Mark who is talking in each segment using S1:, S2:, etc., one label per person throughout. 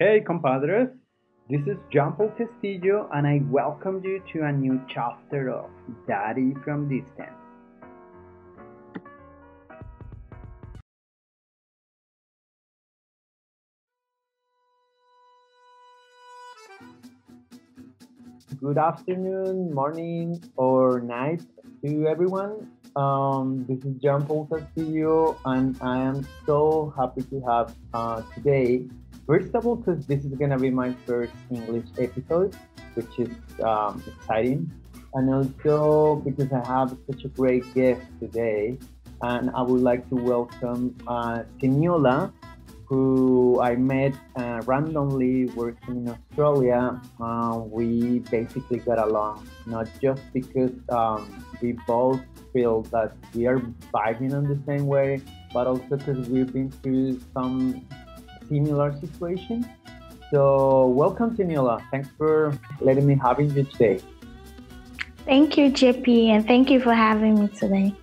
S1: Hey, compadres. This is Jean Paul Castillo, and I welcome you to a new chapter of Daddy from Distance. Good afternoon, morning, or night to everyone. Um, this is Jean Paul Castillo, and I am so happy to have uh, today First of all, because this is going to be my first English episode, which is um, exciting. And also because I have such a great guest today. And I would like to welcome uh, Teniola, who I met uh, randomly working in Australia. Uh, we basically got along, not just because um, we both feel that we are vibing in the same way, but also because we've been through some similar situation. So welcome Teniola. Thanks for letting me having you today.
S2: Thank you, JP, and thank you for having me today.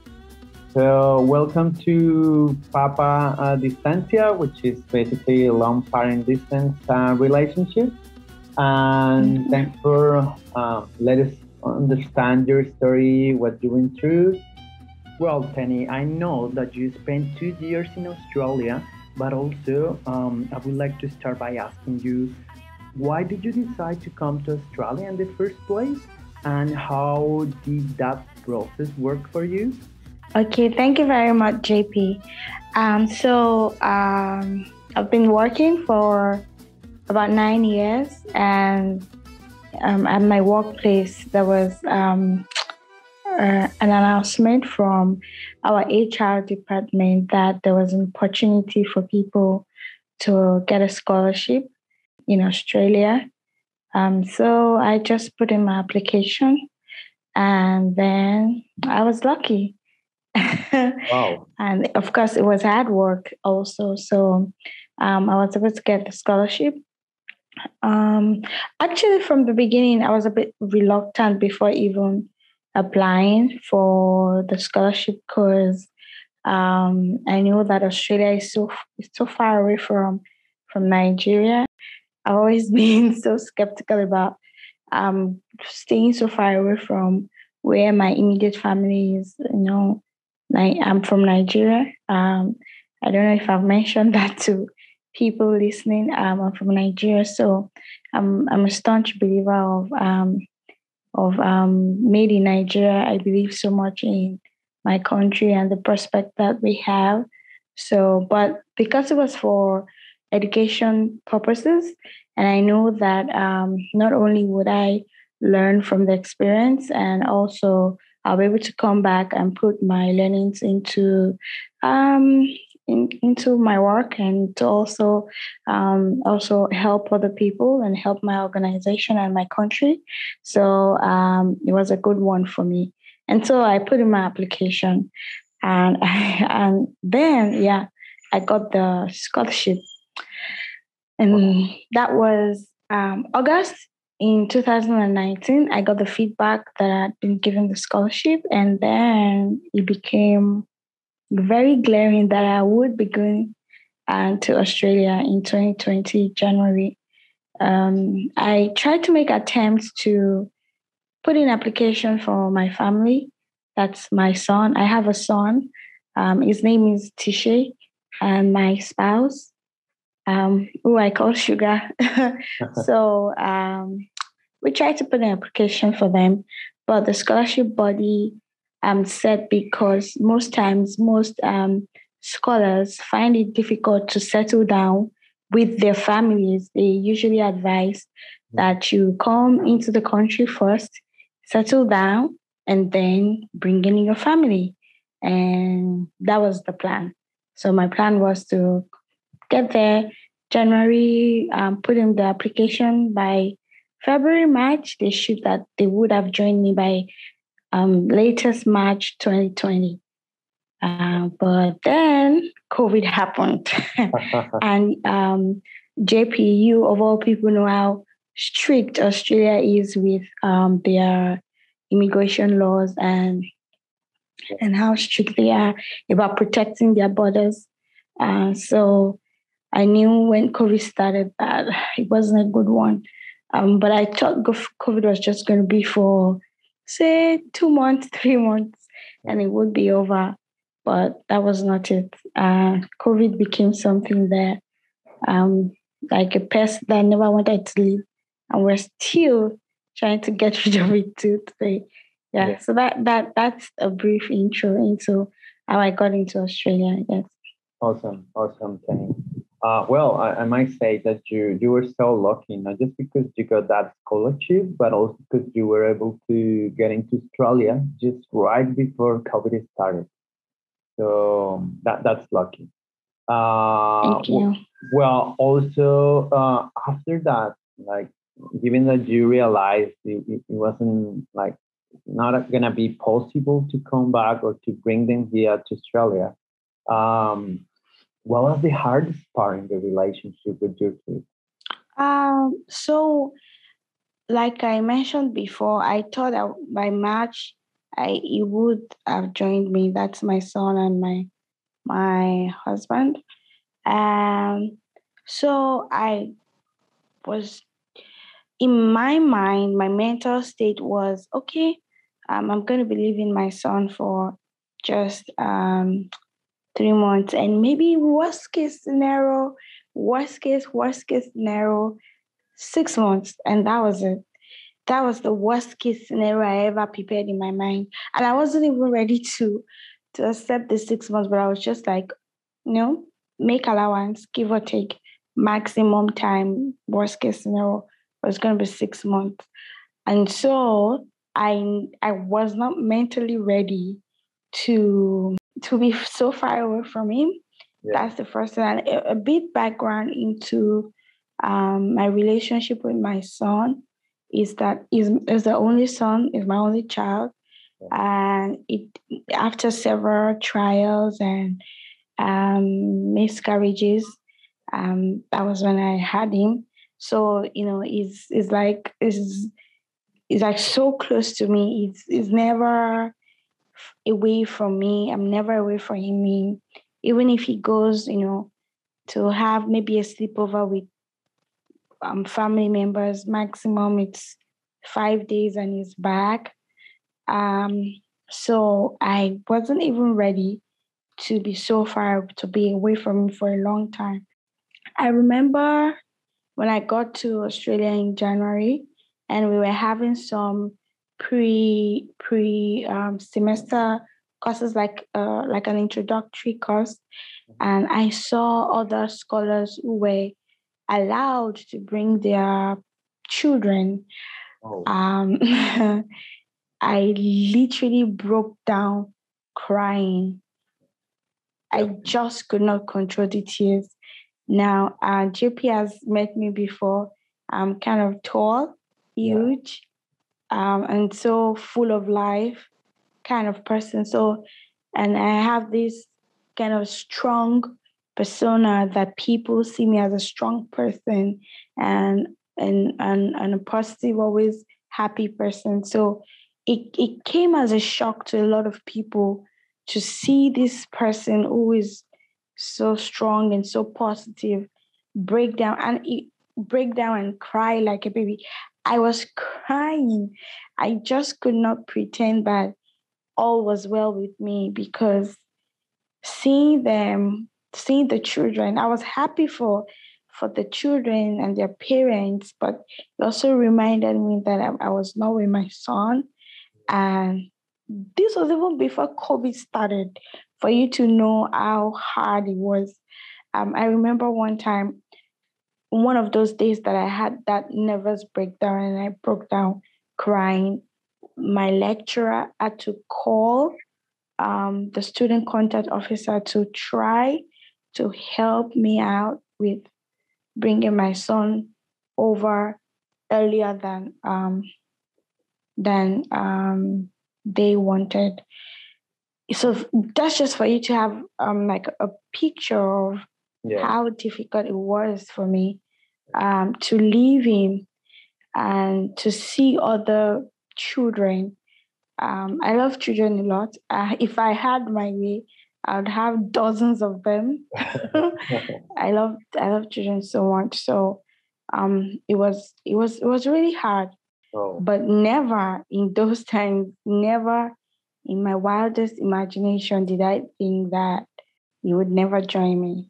S1: So welcome to Papa uh, Distancia, which is basically a long parent distance uh, relationship. And mm-hmm. thanks for uh, let us understand your story, what you went through. Well, Penny, I know that you spent two years in Australia but also, um, I would like to start by asking you why did you decide to come to Australia in the first place? And how did that process work for you?
S2: Okay, thank you very much, JP. Um, so, um, I've been working for about nine years, and um, at my workplace, there was um, uh, an announcement from our HR department that there was an opportunity for people to get a scholarship in Australia. Um, so I just put in my application and then I was lucky.
S1: wow.
S2: and of course, it was hard work also. So um, I was able to get the scholarship. Um, actually, from the beginning, I was a bit reluctant before even applying for the scholarship because um, I know that Australia is so is so far away from from Nigeria. I've always been so skeptical about um, staying so far away from where my immediate family is. You know, I'm from Nigeria. Um, I don't know if I've mentioned that to people listening. Um, I'm from Nigeria, so I'm I'm a staunch believer of um, of um, made in Nigeria. I believe so much in my country and the prospect that we have. So, but because it was for education purposes, and I know that um, not only would I learn from the experience, and also I'll be able to come back and put my learnings into um, in, into my work and to also um, also help other people and help my organization and my country. So um, it was a good one for me. And so I put in my application, and I, and then yeah, I got the scholarship, and that was um, August in 2019. I got the feedback that I'd been given the scholarship, and then it became very glaring that I would be going uh, to Australia in 2020 January. Um, I tried to make attempts to put in application for my family. That's my son. I have a son. Um, his name is Tishe, and my spouse, um, who I call Sugar. so um, we tried to put an application for them, but the scholarship body um, said because most times most um, scholars find it difficult to settle down with their families. They usually advise that you come into the country first, settle down, and then bring in your family. And that was the plan. So my plan was to get there January, um, put in the application by February, March. They should that they would have joined me by um, latest March 2020. Uh, but then COVID happened. and um, JPU, of all people, know how strict Australia is with um, their immigration laws and and how strict they are about protecting their borders. Uh, so I knew when COVID started that it wasn't a good one. Um, but I thought COVID was just going to be for, say, two months, three months, and it would be over. But that was not it. Uh, COVID became something that, um, like a pest that I never wanted to leave. And we're still trying to get rid of it too today. Yeah, yeah. So that that that's a brief intro into how I got into Australia, Yes. guess.
S1: Awesome, awesome, Kenny. Uh, well, I, I, might say that you you were so lucky, not just because you got that scholarship, but also because you were able to get into Australia just right before COVID started. So that that's lucky.
S2: Uh, Thank you.
S1: Well, also uh, after that, like given that you realized it, it wasn't like not gonna be possible to come back or to bring them here to Australia. Um, what was the hardest part in the relationship with your kids?
S2: Um, so, like I mentioned before, I thought that by March, I he would have joined me. That's my son and my my husband. Um, so I was in my mind, my mental state was okay. Um, I'm going to be leaving my son for just um, three months. And maybe worst case scenario worst case worst case scenario six months. And that was it. That was the worst case scenario i ever prepared in my mind. And i wasn't even ready to to accept the six months but i was just like you know make allowance give or take maximum time worst case scenario was going to be six months. And so i i was not mentally ready to to be so far away from him. Yeah. That's the first thing. And a, bit background into um, my relationship with my son is that is is the only son, is my only child, and it after several trials and um, miscarriages, um, that was when I had him. So you know, it's it's like it's it's like so close to me. It's it's never away from me. I'm never away from him. Even if he goes, you know, to have maybe a sleepover with um, family members, maximum it's five days and he's back. Um, so I wasn't even ready to be so far to be away from him for a long time. I remember when I got to Australia in January and we were having some pre pre um, semester courses like uh, like an introductory course, and I saw other scholars who were allowed to bring their children. Oh. Um, I literally broke down crying. I just could not control the tears. Now, uh, JP has met me before. I'm kind of tall, huge, um, and so full of life kind of person. So, and I have this kind of strong persona that people see me as a strong person and and and, and a positive, always happy person. So it, it came as a shock to a lot of people to see this person who is so strong and so positive break down and it, break down and cry like a baby. I was crying. I just could not pretend that all was well with me because seeing them, seeing the children, I was happy for for the children and their parents, but it also reminded me that I, I was not with my son. And this was even before COVID started, for you to know how hard it was. Um, I remember one time one of those days that I had that nervous breakdown and I broke down crying, my lecturer had to call um, the student contact officer to try to help me out with bringing my son over earlier than um, than um, they wanted. So that's just for you to have um, like a picture of yeah. how difficult it was for me um, to leave him and to see other children. Um, I love children a lot. Uh, if I had my way, I'd have dozens of them. I love I love children so much. So um it was it was it was really hard. Oh. But never in those times, never in my wildest imagination did I think that you would never join me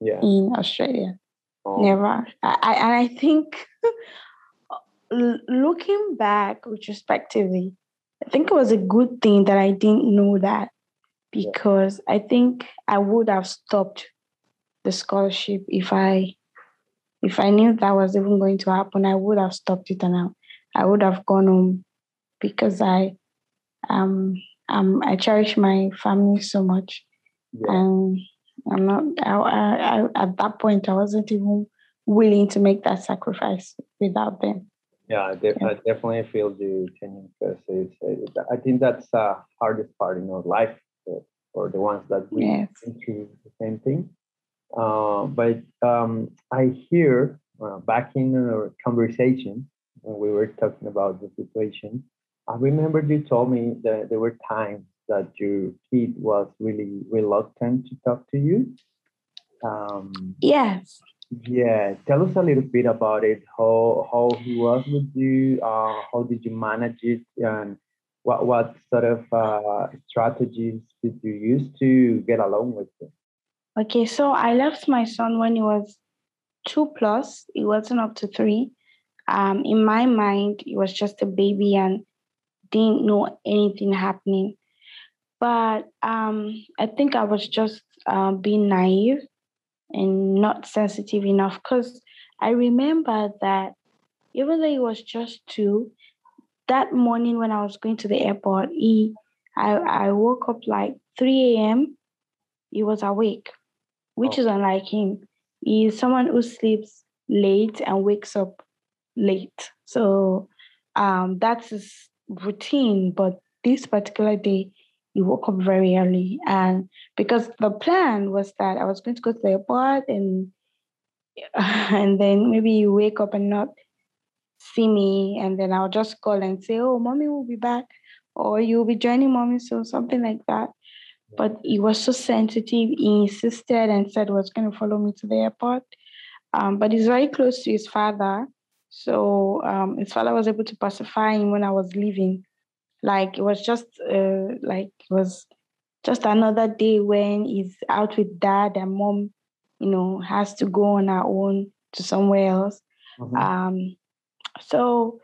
S2: yeah. in Australia. Oh. Never. I, I, and I think looking back retrospectively, I think it was a good thing that I didn't know that because yeah. I think I would have stopped the scholarship if I if I knew that was even going to happen, I would have stopped it and I, I would have gone home because I um um I cherish my family so much. Yeah. And I'm not I, I, I, at that point I wasn't even willing to make that sacrifice without them.
S1: Yeah, I, de- yeah. I definitely feel the Kenny, because I think that's the hardest part in our life for the ones that we yes. through the same thing. Uh, but um, I hear uh, back in our conversation when we were talking about the situation, I remember you told me that there were times that your kid was really reluctant to talk to you.
S2: Um, yes.
S1: Yeah, tell us a little bit about it. How how he was with you? Uh, how did you manage it? And what what sort of uh, strategies did you use to get along with him?
S2: Okay, so I left my son when he was two plus. He wasn't up to three. Um, in my mind, he was just a baby and didn't know anything happening. But um, I think I was just uh, being naive and not sensitive enough because I remember that even though he was just two, that morning when I was going to the airport, he I, I woke up like 3 a.m. He was awake, which oh. is unlike him. He is someone who sleeps late and wakes up late. So um, that's his routine. But this particular day, he woke up very early. And because the plan was that I was going to go to the airport and and then maybe you wake up and not see me, and then I'll just call and say, "Oh, mommy will be back," or "You'll be joining mommy soon," something like that. But he was so sensitive. He insisted and said he was going to follow me to the airport. Um, but he's very close to his father, so um, his father was able to pacify him when I was leaving. Like it was just uh, like it was just another day when he's out with dad and mom, you know, has to go on her own to somewhere else. Mm-hmm. Um, so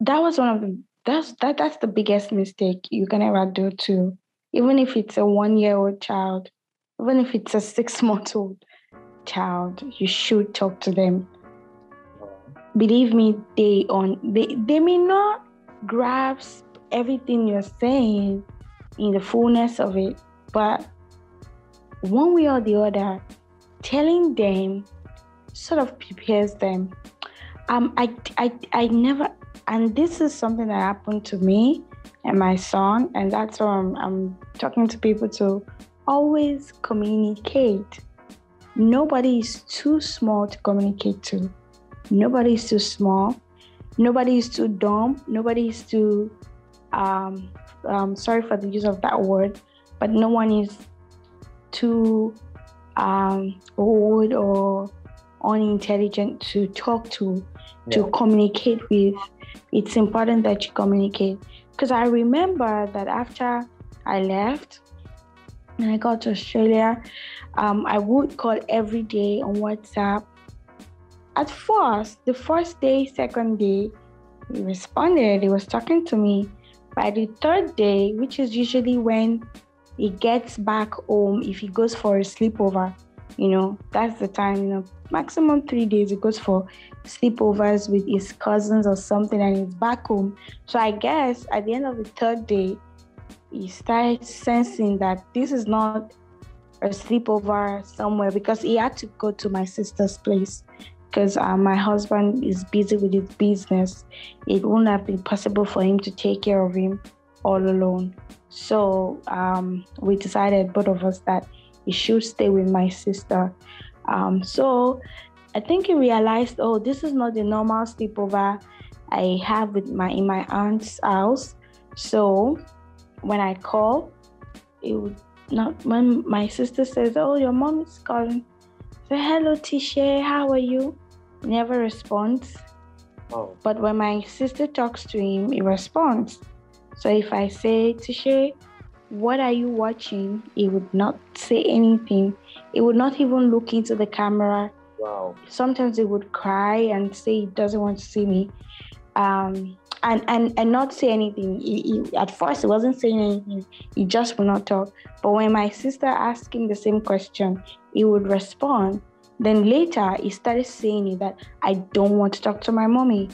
S2: that was one of the that's that that's the biggest mistake you can ever do too. Even if it's a one year old child, even if it's a six month old child, you should talk to them. Believe me, they on they they may not grasp everything you're saying in the fullness of it, but one way or the other, telling them sort of prepares them um, I, I, I never, and this is something that happened to me and my son, and that's why I'm, I'm talking to people to always communicate. Nobody is too small to communicate to. Nobody is too small. Nobody is too dumb. Nobody is too, um, um, sorry for the use of that word, but no one is too um, old or unintelligent to talk to to yeah. communicate with, it's important that you communicate. Because I remember that after I left and I got to Australia, um, I would call every day on WhatsApp. At first, the first day, second day, he responded, he was talking to me. By the third day, which is usually when he gets back home, if he goes for a sleepover, you know, that's the time, you know, maximum three days. He goes for sleepovers with his cousins or something and he's back home. So I guess at the end of the third day, he starts sensing that this is not a sleepover somewhere because he had to go to my sister's place because uh, my husband is busy with his business. It wouldn't have been possible for him to take care of him all alone. So um, we decided, both of us, that he should stay with my sister. Um, so I think he realized, oh, this is not the normal sleepover I have with my in my aunt's house. So when I call, it would not when my sister says, "Oh, your mom is calling," say, "Hello, Tisha, how are you?" Never responds.
S1: Oh.
S2: But when my sister talks to him, he responds. So if I say, Tisha, what are you watching? He would not say anything. He would not even look into the camera.
S1: Wow.
S2: Sometimes he would cry and say he doesn't want to see me. Um, and, and and not say anything. He, he, at first, he wasn't saying anything. He just would not talk. But when my sister asked him the same question, he would respond. Then later, he started saying that I don't want to talk to my mommy.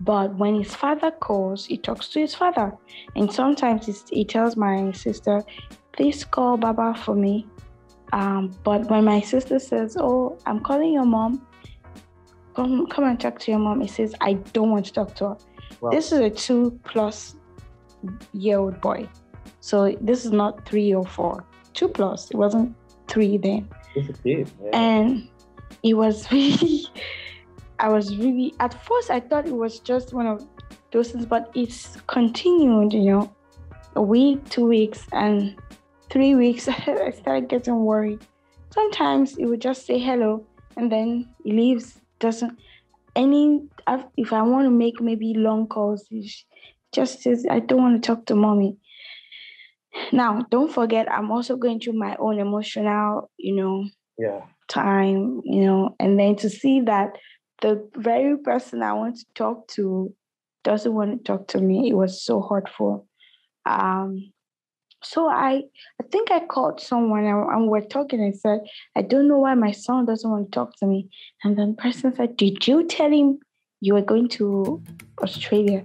S2: But when his father calls, he talks to his father. And sometimes he tells my sister, please call Baba for me. Um, but when my sister says, oh, I'm calling your mom, come, come and talk to your mom, he says, I don't want to talk to her. Wow. This is a two plus year old boy. So this is not three or four, two plus. It wasn't three then.
S1: It's a kid. Yeah.
S2: And it was really I was really at first I thought it was just one of those things, but it's continued, you know, a week, two weeks, and three weeks. I started getting worried. Sometimes he would just say hello and then he leaves. Doesn't any if I want to make maybe long calls, just says I don't want to talk to mommy. Now, don't forget, I'm also going through my own emotional, you know,
S1: yeah,
S2: time, you know, and then to see that the very person I want to talk to doesn't want to talk to me. It was so hurtful. Um, so I, I think I called someone and, and we're talking and said, I don't know why my son doesn't want to talk to me. And then the person said, Did you tell him you were going to Australia?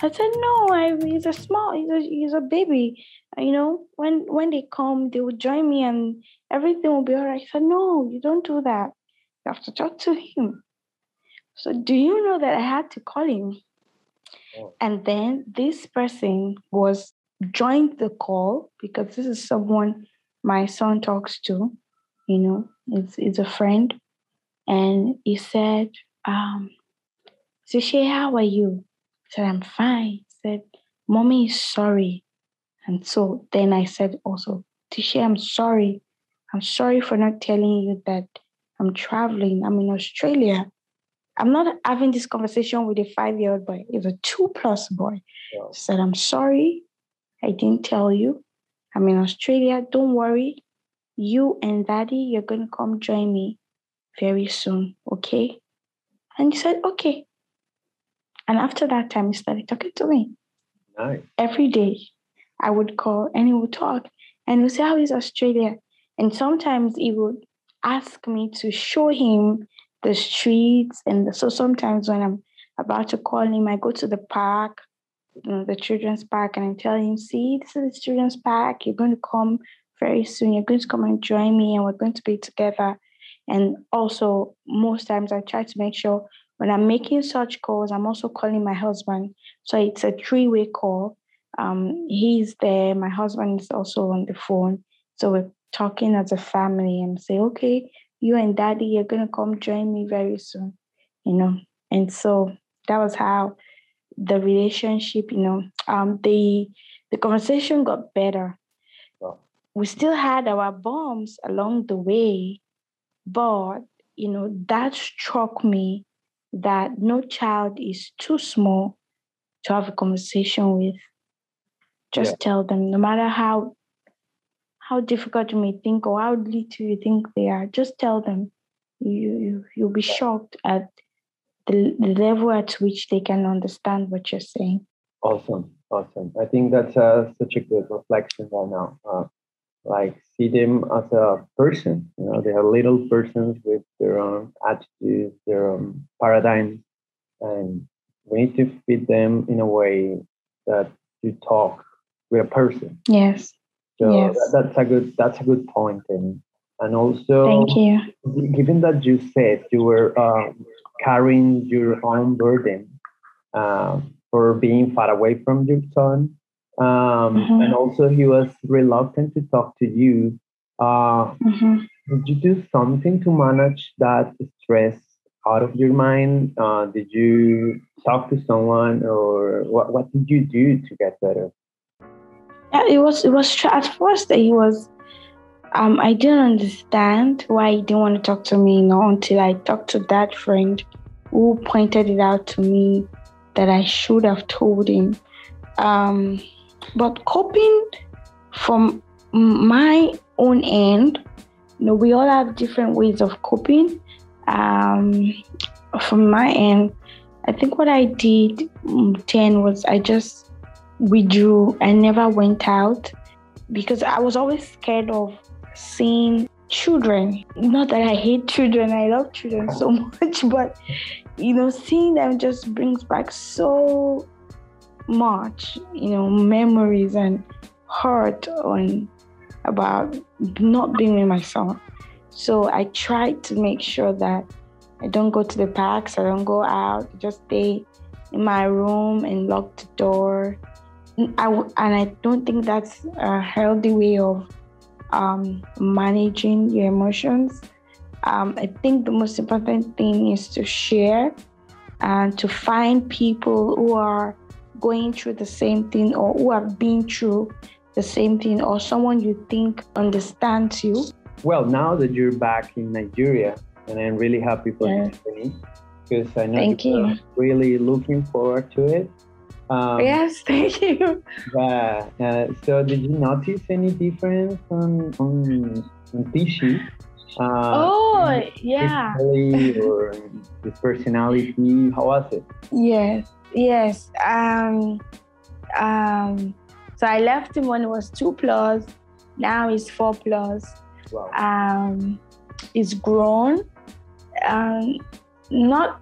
S2: I said, No, I, he's a small, he's a, he's a baby. Uh, you know, when when they come, they will join me and everything will be all right. I said, No, you don't do that. You have to talk to him. So, do you know that I had to call him? Oh. And then this person was joined the call because this is someone my son talks to, you know, it's, it's a friend. And he said, um, Sishay, how are you? I said, I'm fine. He said, Mommy is sorry. And so then I said also, Tisha, I'm sorry. I'm sorry for not telling you that I'm traveling. I'm in Australia. I'm not having this conversation with a five year old boy. It's a two plus boy. Wow. Said, I'm sorry. I didn't tell you. I'm in Australia. Don't worry. You and daddy, you're going to come join me very soon. Okay. And he said, okay. And after that time, he started talking to me.
S1: Nice.
S2: Every day, I would call and he would talk and he would say, How is Australia? And sometimes he would ask me to show him the streets. And so sometimes when I'm about to call him, I go to the park, you know, the children's park, and I tell him, see, this is the children's park. You're going to come very soon. You're going to come and join me, and we're going to be together. And also, most times I try to make sure when I'm making such calls, I'm also calling my husband. So it's a three way call. Um, he's there, my husband is also on the phone. So we're talking as a family and say, okay, you and daddy, you're going to come join me very soon, you know. And so that was how the relationship, you know, um, the the conversation got better. We still had our bombs along the way, but you know that struck me that no child is too small to have a conversation with. Just yeah. tell them, no matter how how difficult you may think or how little you think they are, just tell them. You, you you'll be shocked at the, level at which they can understand what you're saying.
S1: Awesome, awesome. I think that's uh, such a good reflection right now. Uh, like see them as a person. You know, they are little persons with their own attitudes, their own paradigms, and we need to feed them in a way that you talk with a person.
S2: Yes.
S1: So yes. that, that's a good that's a good point, and and also
S2: thank you.
S1: Given that you said you were uh, carrying your own burden uh, for being far away from your son, um, mm-hmm. and also he was reluctant to talk to you. Uh, mm-hmm. Did you do something to manage that stress out of your mind? Uh, did you talk to someone, or what? What did you do to get better?
S2: Yeah, it was it was at first that he was um, I didn't understand why he didn't want to talk to me, you know, until I talked to that friend who pointed it out to me that I should have told him. Um, but coping from my own end, you know, we all have different ways of coping. Um, from my end, I think what I did mm, then was I just withdrew. I never went out because I was always scared of seeing children. Not that I hate children, I love children so much, but you know, seeing them just brings back so much, you know, memories and hurt on about not being with my son. So I try to make sure that I don't go to the parks, I don't go out, just stay in my room and lock the door. I, and I don't think that's a healthy way of um, managing your emotions. Um, I think the most important thing is to share and to find people who are going through the same thing or who have been through the same thing or someone you think understands you.
S1: Well, now that you're back in Nigeria, and I'm really happy for yeah. you, because I know
S2: Thank you're you.
S1: really looking forward to it.
S2: Um, yes, thank you.
S1: Yeah. Uh, so, did you notice any difference on on, on Tishi?
S2: Uh, oh, yeah.
S1: Or his personality? How was it?
S2: Yes, yes. Um, um. So I left him when it was two plus. Now he's four plus. Wow. Um, he's grown. Um, not.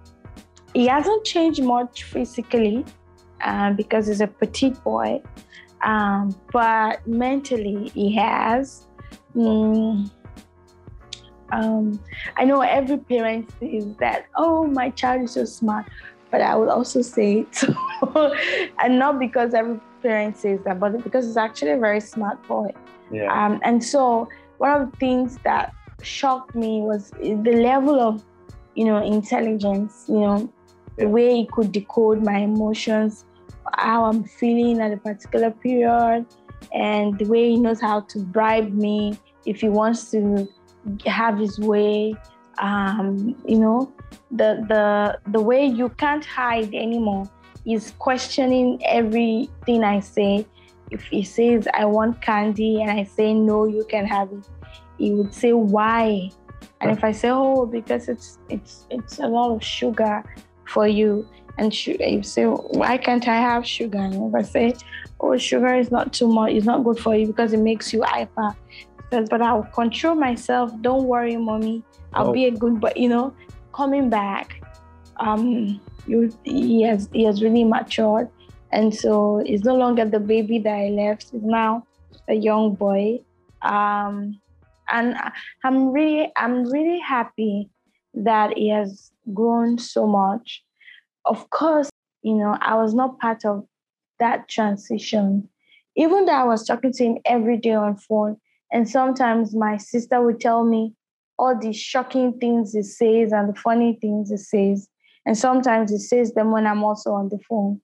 S2: He hasn't changed much physically um, because he's a petite boy. Um, but mentally, he has. Mm, um, I know every parent says that, oh, my child is so smart, but I would also say it. and not because every parent says that, but because he's actually a very smart boy. Yeah. Um, and so one of the things that shocked me was the level of, you know, intelligence, you know, yeah. the way he could decode my emotions, how I'm feeling at a particular period, and the way he knows how to bribe me if he wants to have his way. Um, you know, the the the way you can't hide anymore is questioning everything I say. If he says I want candy and I say no, you can have it, he would say why. And if I say oh because it's it's it's a lot of sugar for you, and you say, why can't I have sugar? And if I say, oh, sugar is not too much, it's not good for you because it makes you hyper. Says, but I'll control myself. Don't worry, mommy. I'll oh. be a good, but you know, coming back, um, you, he has he has really matured, and so it's no longer the baby that I left. It's now a young boy, um, and I'm really I'm really happy that he has grown so much of course, you know, I was not part of that transition. Even though I was talking to him every day on phone, and sometimes my sister would tell me all the shocking things he says and the funny things he says. And sometimes he says them when I'm also on the phone.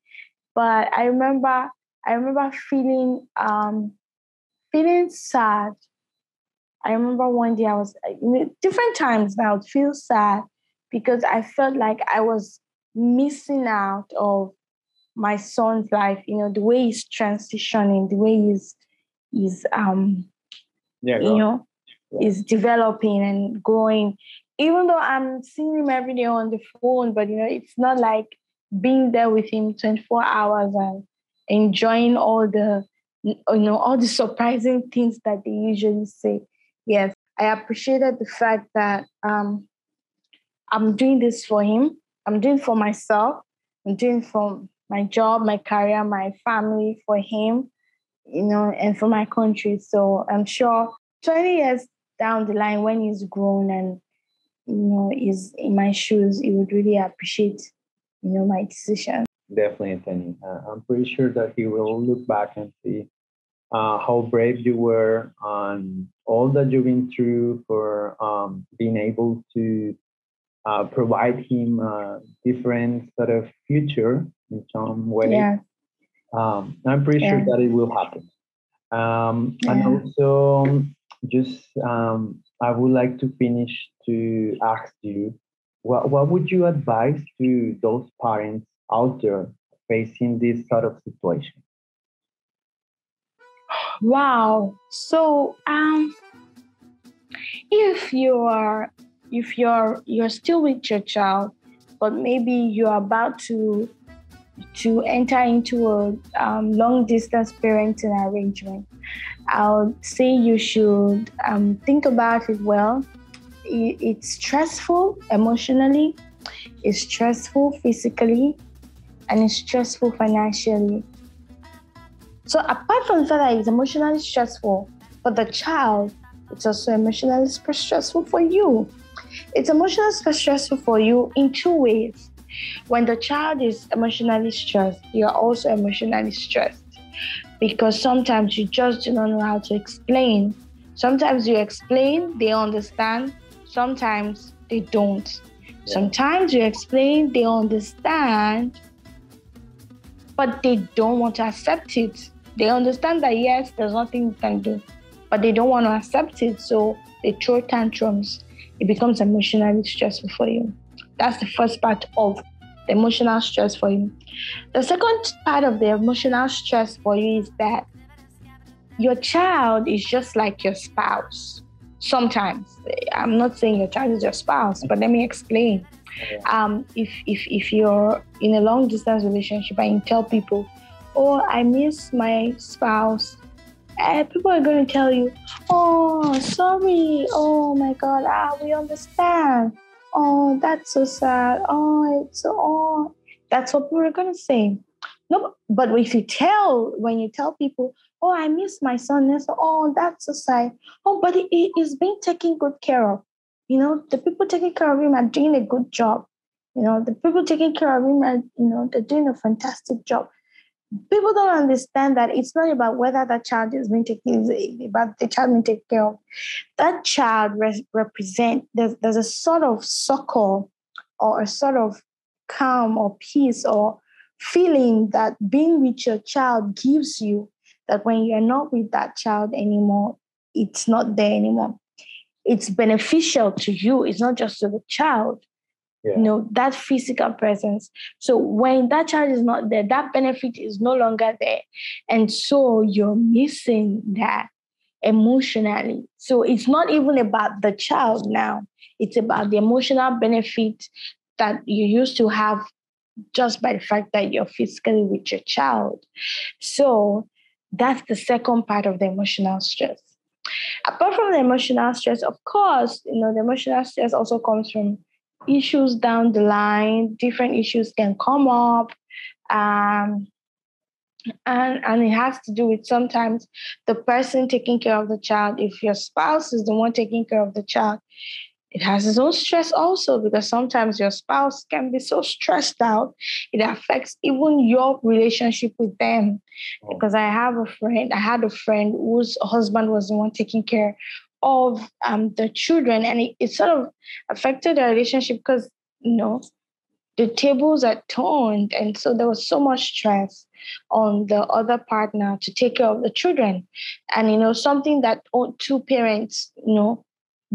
S2: But I remember, I remember feeling, um, feeling sad. I remember one day I was different times. I would feel sad because I felt like I was missing out of my son's life, you know, the way he's transitioning, the way he's he's um yeah, you know, yeah. is developing and growing. Even though I'm seeing him every day on the phone, but you know, it's not like being there with him 24 hours and enjoying all the you know all the surprising things that they usually say. Yes, I appreciated the fact that um I'm doing this for him I'm doing for myself. I'm doing for my job, my career, my family, for him, you know, and for my country. So I'm sure 20 years down the line, when he's grown and you know is in my shoes, he would really appreciate, you know, my decision.
S1: Definitely, Anthony. Uh, I'm pretty sure that he will look back and see uh, how brave you were on all that you've been through for um, being able to uh, provide him a different sort of future in some way. Yeah. Um, I'm pretty yeah. sure that it will happen. Um, yeah. And also, just um, I would like to finish to ask you, what, what would you advise to those parents out there facing this sort of situation?
S2: Wow. So um if you are if you're you're still with your child, but maybe you're about to to enter into a um, long distance parenting arrangement, I would say you should um, think about it well. It's stressful emotionally, it's stressful physically, and it's stressful financially. So, apart from that it's emotionally stressful for the child, it's also emotionally stressful for you. It's emotionally stressful for you in two ways. When the child is emotionally stressed, you're also emotionally stressed because sometimes you just do not know how to explain. Sometimes you explain, they understand, sometimes they don't. Sometimes you explain, they understand, but they don't want to accept it. They understand that yes, there's nothing you can do, but they don't want to accept it. So they throw tantrums. It becomes emotionally stressful for you. That's the first part of the emotional stress for you. The second part of the emotional stress for you is that your child is just like your spouse. Sometimes, I'm not saying your child is your spouse, but let me explain. Um, if, if, if you're in a long distance relationship and you tell people, oh, I miss my spouse, and people are going to tell you, oh, sorry, oh my God, ah, we understand. Oh, that's so sad. Oh, it's so, oh, that's what people are going to say. No, but if you tell, when you tell people, oh, I miss my son, say, oh, that's so sad. Oh, but he is being taken good care of. You know, the people taking care of him are doing a good job. You know, the people taking care of him are, you know, they're doing a fantastic job people don't understand that it's not about whether that child is being taken about the child being taken care of. That child re- represent there's, there's a sort of succor or a sort of calm or peace or feeling that being with your child gives you that when you're not with that child anymore, it's not there anymore. It's beneficial to you, it's not just to the child yeah. you know that physical presence. So when that child is not there that benefit is no longer there. And so you're missing that emotionally. So it's not even about the child now. It's about the emotional benefit that you used to have just by the fact that you're physically with your child. So that's the second part of the emotional stress. Apart from the emotional stress of course you know the emotional stress also comes from issues down the line, different issues can come up. Um, and, and it has to do with sometimes the person taking care of the child. If your spouse is the one taking care of the child, it has its own stress also because sometimes your spouse can be so stressed out it affects even your relationship with them oh. because i have a friend i had a friend whose husband was the one taking care of um, the children, and it, it sort of affected the relationship because you know the tables are turned, and so there was so much stress on the other partner to take care of the children, and you know something that two parents you know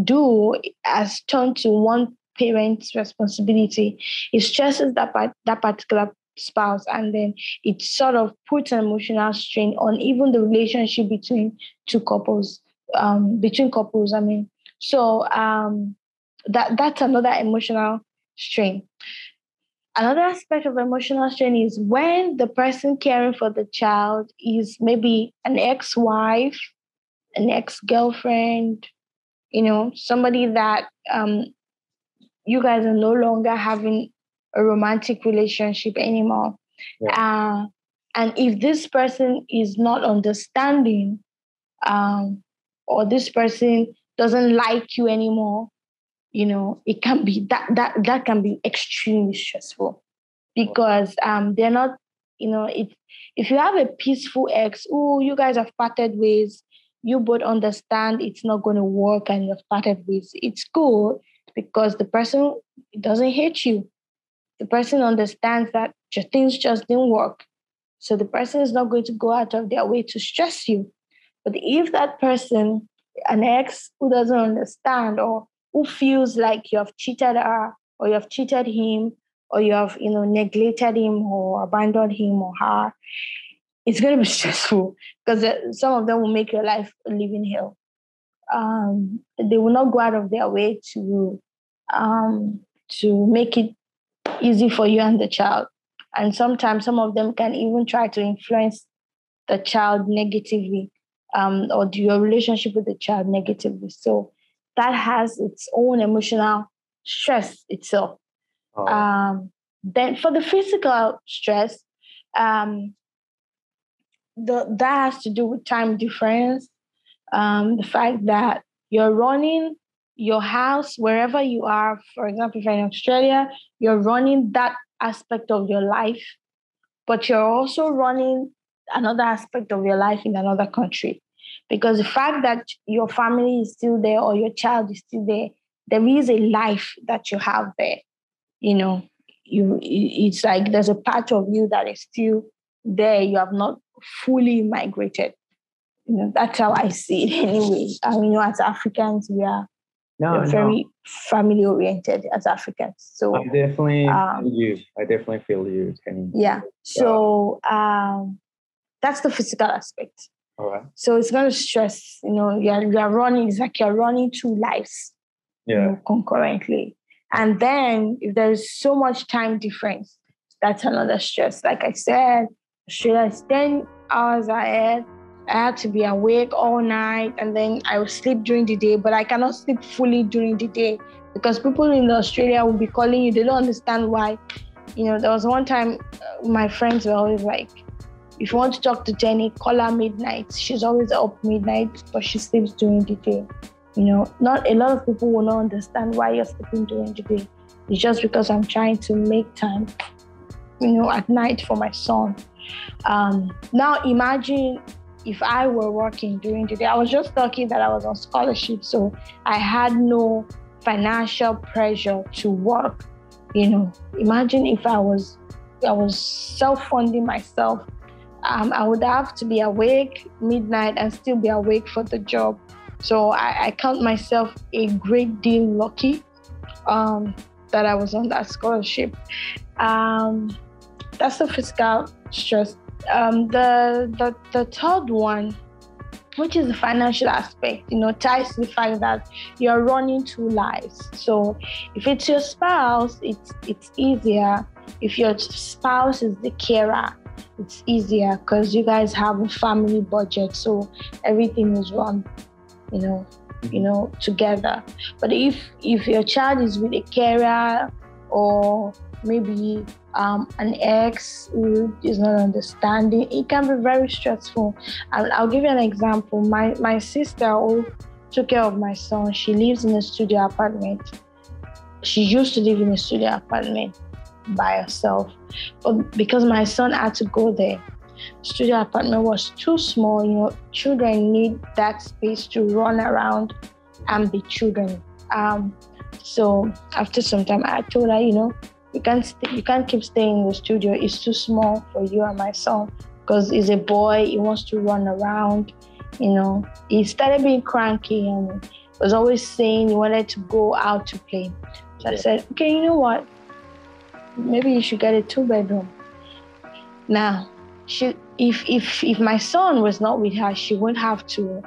S2: do as turned to one parent's responsibility. It stresses that part, that particular spouse and then it sort of puts an emotional strain on even the relationship between two couples um, between couples. I mean, so um, that that's another emotional strain. Another aspect of emotional strain is when the person caring for the child is maybe an ex-wife, an ex-girlfriend, you know, somebody that um, you guys are no longer having a romantic relationship anymore. Yeah. Uh, and if this person is not understanding, um, or this person doesn't like you anymore you know it can be that that that can be extremely stressful. Because um they're not you know it if you have a peaceful ex oh you guys have parted ways. You both understand it's not going to work and you've parted ways. It's cool because the person doesn't hate you. The person understands that your things just didn't work. So the person is not going to go out of their way to stress you but if that person an ex who doesn't understand or who feels like you have cheated her or you have cheated him or you have you know neglected him or abandoned him or her it's going to be stressful because some of them will make your life a living hell. Um, they will not go out of their way to um, to make it easy for you and the child. And sometimes some of them can even try to influence the child negatively um, or your relationship with the child negatively so that has its own emotional stress itself Oh. Um, then for the physical stress, um, the, that has to do with time difference. Um, the fact that you're running your house wherever you are. For example, if you're in Australia, you're running that aspect of your life, but you're also running another aspect of your life in another country. Because the fact that your family is still there or your child is still there, there is a life that you have there you know, you it's like there's a part of you that is still there. You have not fully migrated. You know, that's how I see it anyway. I mean, you know, as Africans, we are no, very no. family oriented as Africans. So
S1: I definitely um, feel you. I definitely feel you.
S2: Kenny. Yeah. So um, that's the physical aspect.
S1: All right.
S2: So it's going to stress. You know, you're you're running. It's like you're running two lives.
S1: Yeah. You know,
S2: concurrently. And then if there's so much time difference, that's another stress. Like I said, Australia is 10 hours ahead. I had to be awake all night and then I will sleep during the day, but I cannot sleep fully during the day because people in Australia will be calling you. They don't understand why. You know, there was one time uh, my friends were always like, if you want to talk to Jenny, call her midnight. She's always up midnight, but she sleeps during the day. You know, not a lot of people will not understand why you're sleeping during the day. It's just because I'm trying to make time, you know, at night for my son. Um, now imagine if I were working during the day. I was just lucky that I was on scholarship, so I had no financial pressure to work. You know, imagine if I was I was self-funding myself. Um, I would have to be awake midnight and still be awake for the job. So I, I count myself a great deal lucky um, that I was on that scholarship. Um, that's the physical stress. Um, the, the the third one, which is the financial aspect, you know, ties to the fact that you're running two lives. So if it's your spouse, it's it's easier. If your spouse is the carer, it's easier because you guys have a family budget, so everything is run you know you know together. But if if your child is with a carer or maybe um, an ex who is not understanding it can be very stressful. I'll, I'll give you an example. My my sister who took care of my son she lives in a studio apartment. She used to live in a studio apartment by herself but because my son had to go there studio apartment was too small. You know, children need that space to run around and be children. Um, so after some time, I told her, you know, you can't st- you can't keep staying in the studio. It's too small for you and my son because he's a boy. He wants to run around. You know, he started being cranky and was always saying he wanted to go out to play. So I said, okay, you know what? Maybe you should get a two bedroom. Now, she if if if my son was not with her, she wouldn't have to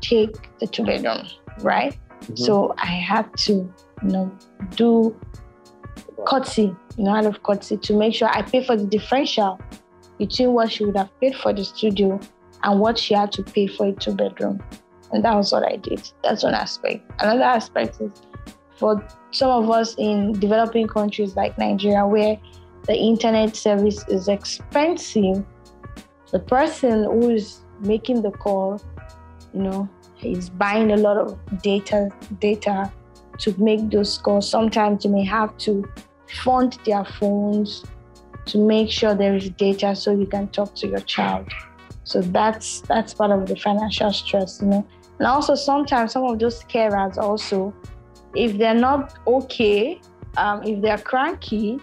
S2: take the two bedroom, right? Mm-hmm. So I had to, you know, do courtesy, you know, out of courtesy to make sure I pay for the differential between what she would have paid for the studio and what she had to pay for a two bedroom. And that was what I did. That's one aspect. Another aspect is for some of us in developing countries like Nigeria, where the internet service is expensive, the person who is making the call, you know, is buying a lot of data data to make those calls. Sometimes you may have to fund their phones to make sure there is data so you can talk to your child. So that's that's part of the financial stress, you know. And also sometimes some of those carers also, if they're not okay, um, if they're cranky,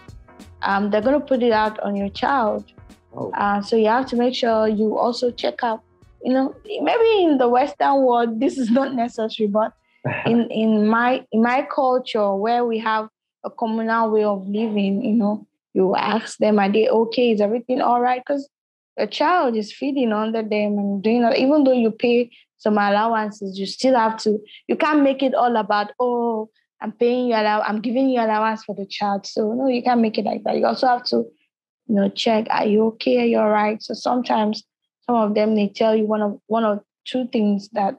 S2: um, they're going to put it out on your child. Oh. Uh, so you have to make sure you also check out you know, maybe in the Western world this is not necessary, but in in my in my culture where we have a communal way of living, you know, you ask them, are they okay? Is everything all right? Because a child is feeding under them and doing that. Even though you pay some allowances, you still have to, you can't make it all about, oh, I'm paying you allow, I'm giving you allowance for the child. So no, you can't make it like that. You also have to, you know, check, are you okay? Are you all right? So sometimes some of them they tell you one of one or two things that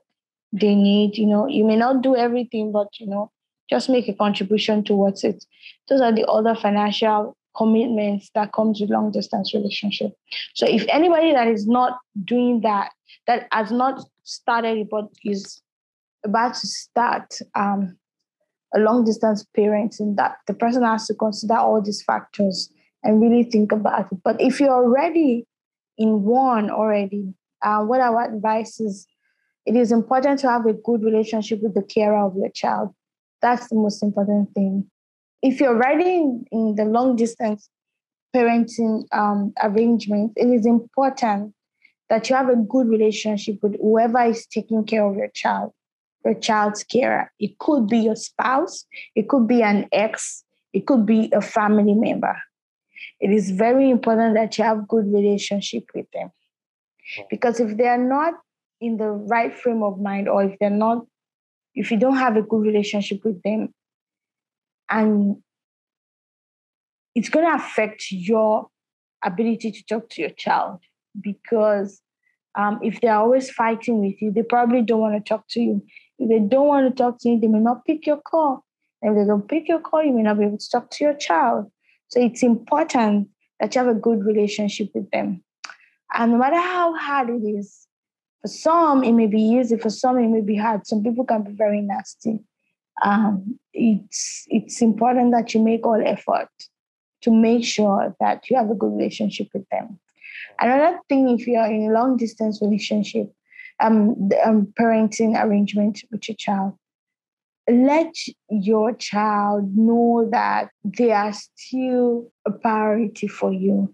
S2: they need. You know, you may not do everything, but you know, just make a contribution towards it. Those are the other financial commitments that comes with long distance relationship. So if anybody that is not doing that, that has not started but is about to start um, a long distance parenting, that the person has to consider all these factors and really think about it. But if you're already in one already, uh, what our advice is, it is important to have a good relationship with the carer of your child. That's the most important thing if you're writing in the long distance parenting um, arrangement, it is important that you have a good relationship with whoever is taking care of your child, your child's carer. It could be your spouse, it could be an ex, it could be a family member. It is very important that you have good relationship with them. Because if they are not in the right frame of mind, or if they're not, if you don't have a good relationship with them, and it's going to affect your ability to talk to your child because um, if they're always fighting with you, they probably don't want to talk to you. If they don't want to talk to you, they may not pick your call. And if they don't pick your call, you may not be able to talk to your child. So it's important that you have a good relationship with them. And no matter how hard it is, for some it may be easy, for some it may be hard. Some people can be very nasty um, it's it's important that you make all effort to make sure that you have a good relationship with them. Another thing, if you're in long distance relationship, um, the, um, parenting arrangement with your child, let your child know that they are still a priority for you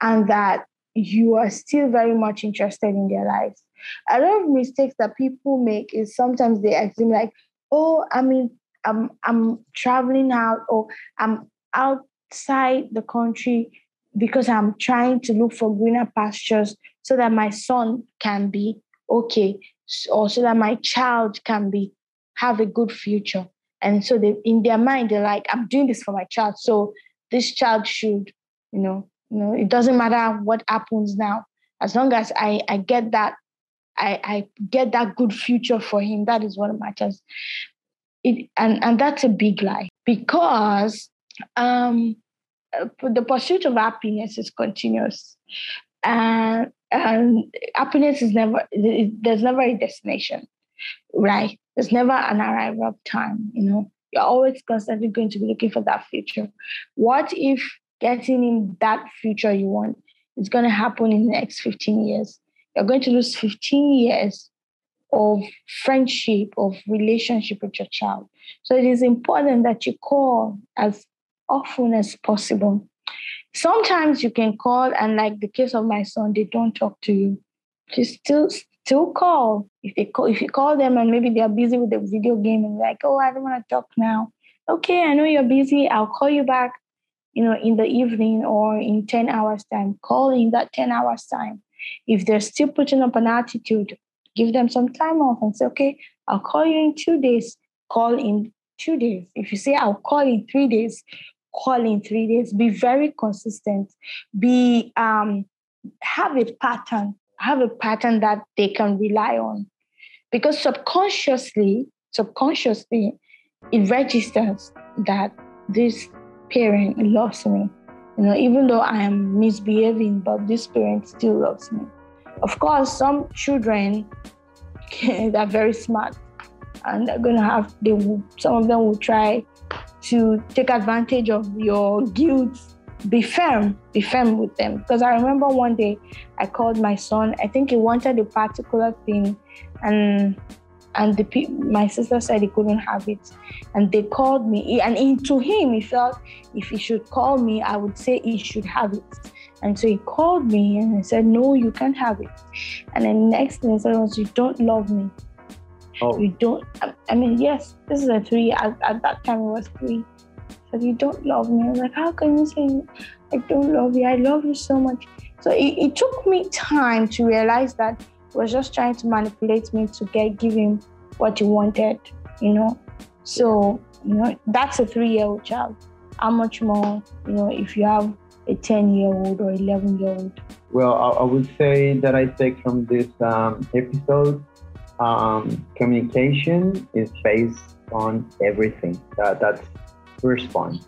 S2: and that you are still very much interested in their lives. A lot of mistakes that people make is sometimes they assume like, oh, I mean, I'm I'm traveling out or I'm outside the country because I'm trying to look for greener pastures so that my son can be okay or so that my child can be have a good future. And so they in their mind they're like, I'm doing this for my child. So this child should, you know, you know, it doesn't matter what happens now. As long as I, I get that I, I get that good future for him. That is what matters. It, and, and that's a big lie because um, Uh, the pursuit of happiness is continuous. And, and happiness is never, there's never a destination, right? There's never an arrival time, you know. You're always constantly going to be looking for that future. What if getting in that future you want is going to happen in the next 15 years? you're going to lose 15 years of friendship, of relationship with your child. So it is important that you call as often as possible. Sometimes you can call, and like the case of my son, they don't talk to you. Just still still call. If they call, if you call them and maybe they're busy with the video game and like, oh, I don't want to talk now. Okay, I know you're busy. I'll call you back, you know, in the evening or in 10 hours time. Call in that 10 hours time if they're still putting up an attitude, give them some time off and say, okay, I'll call you in two days. Call in two days. If you say, I'll call in three days, call in three days. Be very consistent. Be um, have a pattern. Have a pattern that they can rely on, because subconsciously, subconsciously, it registers that this parent loves me you know, even though I am misbehaving, but this parent still loves me. Of course, some children are very smart and they're gonna have they will, some of them will try to take advantage of your guilt. Be firm, be firm with them. Because I remember one day I called my son, I think he wanted a particular thing, and and the my sister said he couldn't have it and they called me and into him he felt if he should call me i would say he should have it And so he called me and he said, No, you can't have it. And then next thing he said was, You don't love me. Oh. You don't, I, I mean, yes, this is a three. At, at that time, it was three. Said, You don't love me. I was like, How can you say, I don't love you? I love you so much. So it, it took me time to realize that he was just trying to manipulate me to get give him what he wanted, you know. So, you know, that's a three year old child. How much more, you know, if you have a 10 year old or 11 year old?
S1: Well, I, I, would say that I take from this um, episode um, communication is based on everything. That, that's first one.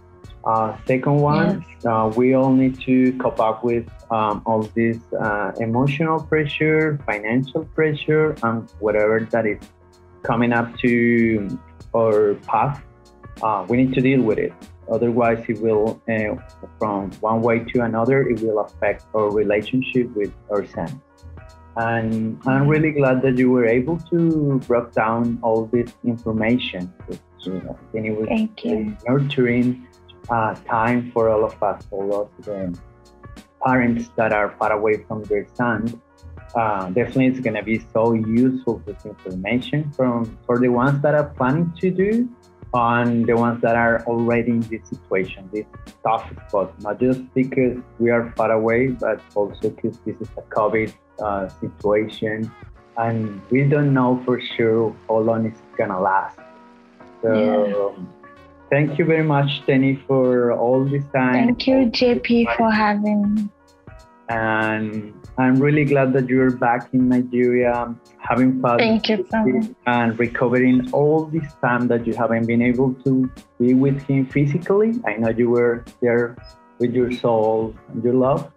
S1: Uh, second one, yes. uh, we all need to cope up with um, all this uh, emotional pressure, financial pressure, and whatever that is coming up to our path. Uh, we need to deal with it. Otherwise, it will, uh, from one way to another, it will affect our relationship with ourselves. And I'm really glad that you were able to break down all this information. Which, you know, it was
S2: Thank you.
S1: nurturing uh, time for all of us, all of the parents that are far away from their sons. Uh, definitely, it's going to be so useful this information from for the ones that are planning to do on the ones that are already in this situation, this tough spot, not just because we are far away, but also because this is a COVID uh, situation and we don't know for sure how long it's gonna last. So yeah. thank you very much, Tenny, for all this time.
S2: Thank you, JP, for having me.
S1: And I'm really glad that you're back in Nigeria, having fun.
S2: Thank you so much.
S1: And recovering all this time that you haven't been able to be with him physically. I know you were there with your soul and your love.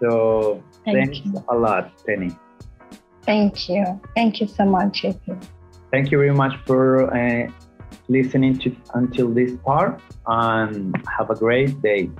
S1: So Thank thanks you. a lot, Penny.
S2: Thank you. Thank you so much, JP.
S1: Thank you very much for uh, listening to until this part and have a great day.